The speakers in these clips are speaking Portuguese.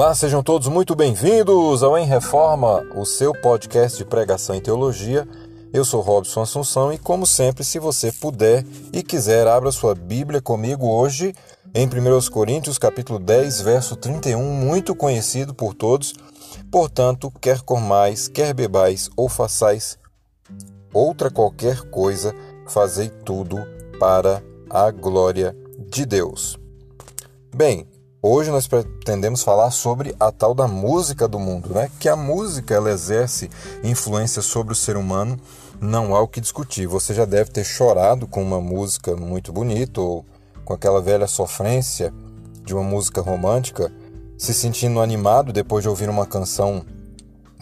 Olá, sejam todos muito bem-vindos ao Em Reforma, o seu podcast de pregação e teologia. Eu sou Robson Assunção e, como sempre, se você puder e quiser, abra sua Bíblia comigo hoje em 1 Coríntios, capítulo 10, verso 31, muito conhecido por todos. Portanto, quer comais, quer bebais ou façais outra qualquer coisa, fazei tudo para a glória de Deus. Bem, hoje nós pretendemos falar sobre a tal da música do mundo, né? Que a música ela exerce influência sobre o ser humano, não há o que discutir. Você já deve ter chorado com uma música muito bonita ou com aquela velha sofrência de uma música romântica, se sentindo animado depois de ouvir uma canção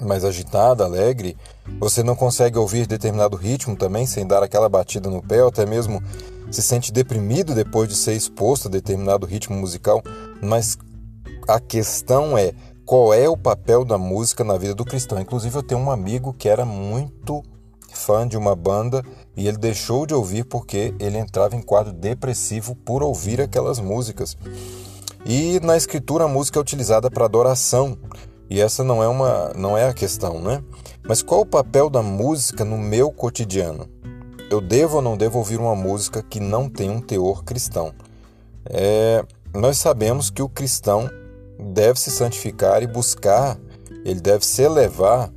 mais agitada, alegre, você não consegue ouvir determinado ritmo também sem dar aquela batida no pé, ou até mesmo se sente deprimido depois de ser exposto a determinado ritmo musical, mas a questão é qual é o papel da música na vida do cristão. Inclusive, eu tenho um amigo que era muito fã de uma banda e ele deixou de ouvir porque ele entrava em quadro depressivo por ouvir aquelas músicas. E na escritura a música é utilizada para adoração, e essa não é uma não é a questão, né? Mas qual o papel da música no meu cotidiano? Eu devo ou não devo ouvir uma música que não tem um teor cristão? É, nós sabemos que o cristão deve se santificar e buscar, ele deve se elevar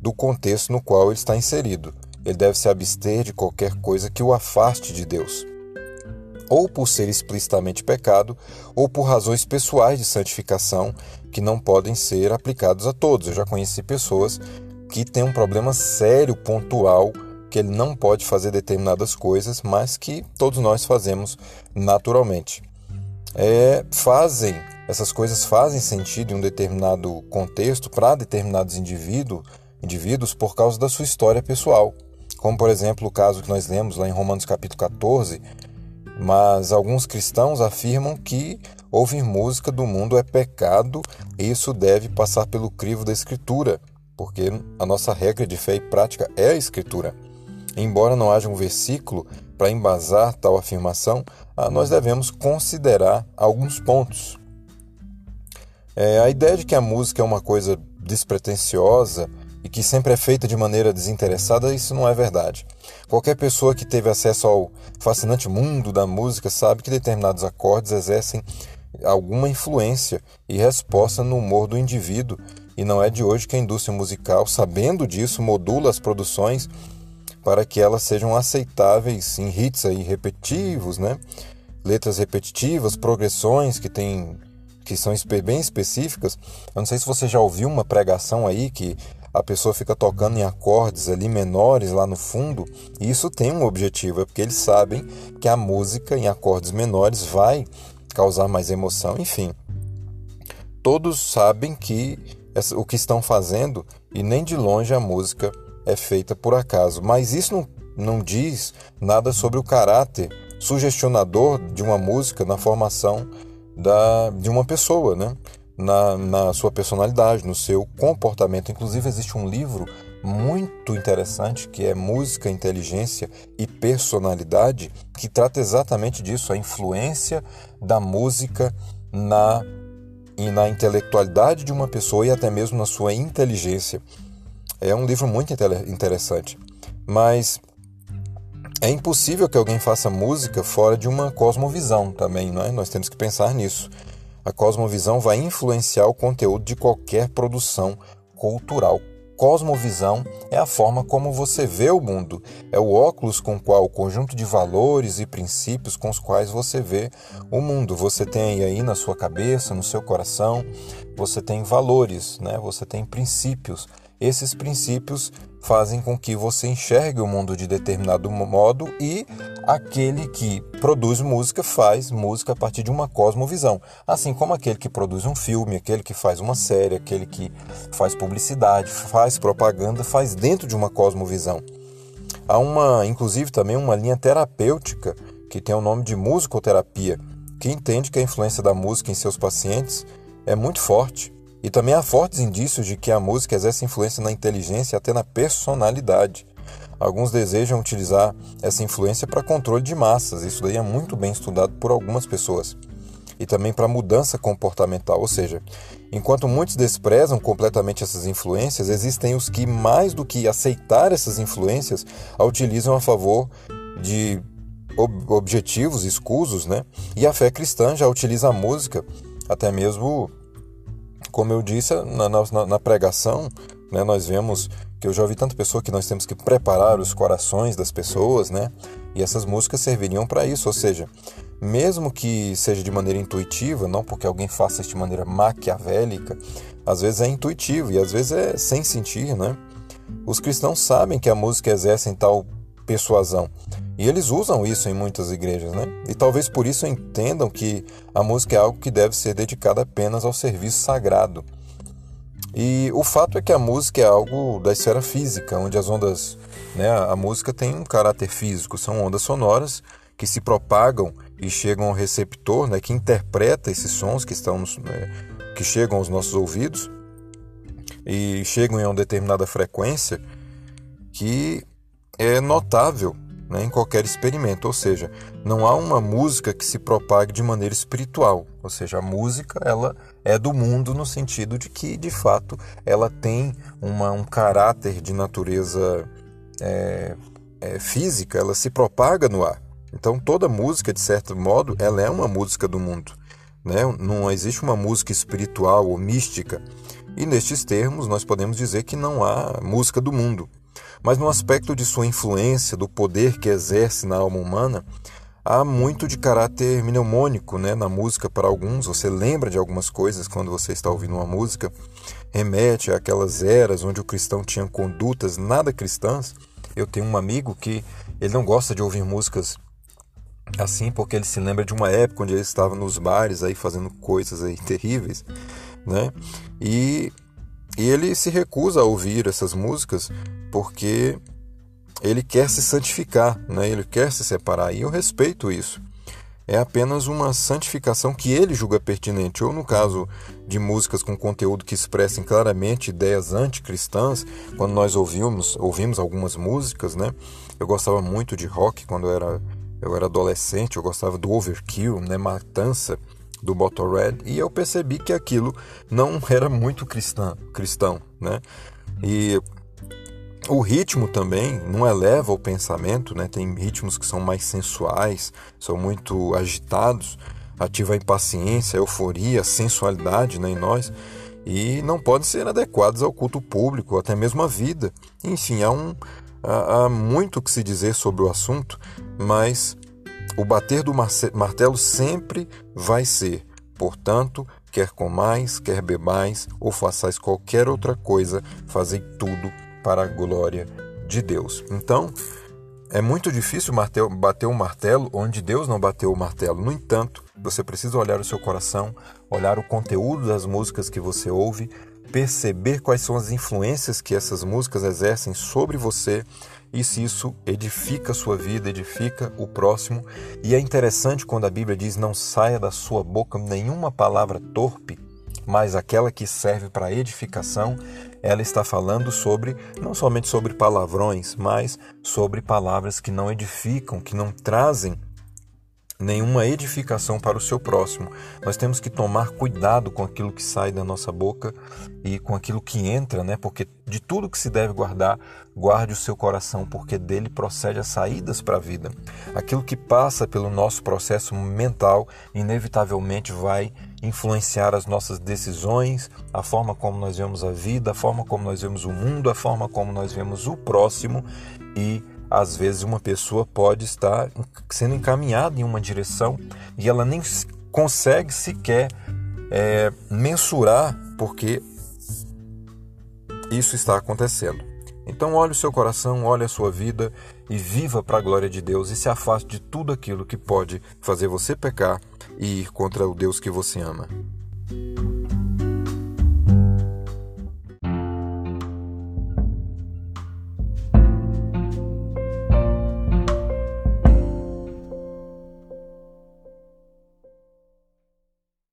do contexto no qual ele está inserido. Ele deve se abster de qualquer coisa que o afaste de Deus ou por ser explicitamente pecado, ou por razões pessoais de santificação que não podem ser aplicados a todos. Eu já conheci pessoas que têm um problema sério, pontual, que ele não pode fazer determinadas coisas, mas que todos nós fazemos naturalmente. É, fazem essas coisas fazem sentido em um determinado contexto para determinados indivíduo, indivíduos por causa da sua história pessoal. Como, por exemplo, o caso que nós lemos lá em Romanos capítulo 14, mas alguns cristãos afirmam que ouvir música do mundo é pecado e isso deve passar pelo crivo da Escritura, porque a nossa regra de fé e prática é a Escritura. Embora não haja um versículo para embasar tal afirmação, ah, nós devemos considerar alguns pontos. É, a ideia de que a música é uma coisa despretensiosa e que sempre é feita de maneira desinteressada, isso não é verdade. Qualquer pessoa que teve acesso ao fascinante mundo da música sabe que determinados acordes exercem alguma influência e resposta no humor do indivíduo, e não é de hoje que a indústria musical, sabendo disso, modula as produções para que elas sejam aceitáveis em hits aí repetitivos, né? Letras repetitivas, progressões que têm que são bem específicas. Eu não sei se você já ouviu uma pregação aí que a pessoa fica tocando em acordes ali menores lá no fundo, e isso tem um objetivo, é porque eles sabem que a música em acordes menores vai causar mais emoção, enfim. Todos sabem que o que estão fazendo e nem de longe a música é feita por acaso, mas isso não, não diz nada sobre o caráter sugestionador de uma música na formação da, de uma pessoa, né? na, na sua personalidade, no seu comportamento. Inclusive, existe um livro muito interessante que é Música, Inteligência e Personalidade, que trata exatamente disso, a influência da música na, e na intelectualidade de uma pessoa e até mesmo na sua inteligência. É um livro muito interessante. Mas é impossível que alguém faça música fora de uma cosmovisão também, não é? Nós temos que pensar nisso. A cosmovisão vai influenciar o conteúdo de qualquer produção cultural. Cosmovisão é a forma como você vê o mundo, é o óculos com o qual o conjunto de valores e princípios com os quais você vê o mundo. Você tem aí na sua cabeça, no seu coração, você tem valores, né? Você tem princípios. Esses princípios fazem com que você enxergue o mundo de determinado modo e aquele que produz música faz música a partir de uma cosmovisão. Assim como aquele que produz um filme, aquele que faz uma série, aquele que faz publicidade, faz propaganda, faz dentro de uma cosmovisão. Há uma, inclusive também uma linha terapêutica que tem o nome de musicoterapia, que entende que a influência da música em seus pacientes é muito forte e também há fortes indícios de que a música exerce influência na inteligência e até na personalidade. Alguns desejam utilizar essa influência para controle de massas, isso daí é muito bem estudado por algumas pessoas. e também para mudança comportamental. Ou seja, enquanto muitos desprezam completamente essas influências, existem os que, mais do que aceitar essas influências, a utilizam a favor de objetivos escusos, né? E a fé cristã já utiliza a música, até mesmo, como eu disse na, na, na pregação, né? Nós vemos que eu já ouvi tanta pessoa que nós temos que preparar os corações das pessoas, né? E essas músicas serviriam para isso, ou seja, mesmo que seja de maneira intuitiva, não porque alguém faça isso de maneira maquiavélica, às vezes é intuitivo e às vezes é sem sentir, né? Os cristãos sabem que a música exerce tal persuasão e eles usam isso em muitas igrejas, né? E talvez por isso entendam que a música é algo que deve ser dedicado apenas ao serviço sagrado. E o fato é que a música é algo da esfera física, onde as ondas, né, a música tem um caráter físico, são ondas sonoras que se propagam e chegam ao receptor, né, que interpreta esses sons que estão nos, né, que chegam aos nossos ouvidos e chegam em uma determinada frequência que é notável né, em qualquer experimento, ou seja, não há uma música que se propague de maneira espiritual, ou seja, a música ela é do mundo no sentido de que, de fato, ela tem uma, um caráter de natureza é, é, física, ela se propaga no ar. Então, toda música, de certo modo, ela é uma música do mundo. Né? Não existe uma música espiritual ou mística. E nestes termos, nós podemos dizer que não há música do mundo. Mas no aspecto de sua influência, do poder que exerce na alma humana, há muito de caráter mnemônico né, na música para alguns. Você lembra de algumas coisas quando você está ouvindo uma música, remete àquelas eras onde o cristão tinha condutas nada cristãs. Eu tenho um amigo que ele não gosta de ouvir músicas assim porque ele se lembra de uma época onde ele estava nos bares aí fazendo coisas aí terríveis, né? E, e ele se recusa a ouvir essas músicas porque ele quer se santificar, né? ele quer se separar, e eu respeito isso. É apenas uma santificação que ele julga pertinente, ou no caso de músicas com conteúdo que expressem claramente ideias anticristãs, quando nós ouvimos, ouvimos algumas músicas, né? Eu gostava muito de rock quando eu era, eu era adolescente, eu gostava do Overkill, né? Matança, do Red e eu percebi que aquilo não era muito cristão, cristão né? E o ritmo também não eleva o pensamento, né? Tem ritmos que são mais sensuais, são muito agitados, ativa a impaciência, a euforia, a sensualidade né, em nós e não podem ser adequados ao culto público, até mesmo à vida. Enfim, há, um, há, há muito que se dizer sobre o assunto, mas o bater do martelo sempre vai ser. Portanto, quer comais, quer bebais ou façais qualquer outra coisa, fazei tudo para a glória de Deus. Então, é muito difícil bater o martelo onde Deus não bateu o martelo. No entanto, você precisa olhar o seu coração, olhar o conteúdo das músicas que você ouve, perceber quais são as influências que essas músicas exercem sobre você e se isso edifica a sua vida, edifica o próximo. E é interessante quando a Bíblia diz: não saia da sua boca nenhuma palavra torpe, mas aquela que serve para edificação ela está falando sobre não somente sobre palavrões, mas sobre palavras que não edificam, que não trazem nenhuma edificação para o seu próximo. Nós temos que tomar cuidado com aquilo que sai da nossa boca e com aquilo que entra, né? Porque de tudo que se deve guardar, guarde o seu coração, porque dele procede as saídas para a vida. Aquilo que passa pelo nosso processo mental, inevitavelmente vai influenciar as nossas decisões, a forma como nós vemos a vida, a forma como nós vemos o mundo, a forma como nós vemos o próximo e às vezes uma pessoa pode estar sendo encaminhada em uma direção e ela nem consegue sequer é, mensurar porque isso está acontecendo. Então olhe o seu coração, olhe a sua vida e viva para a glória de Deus e se afaste de tudo aquilo que pode fazer você pecar e ir contra o Deus que você ama.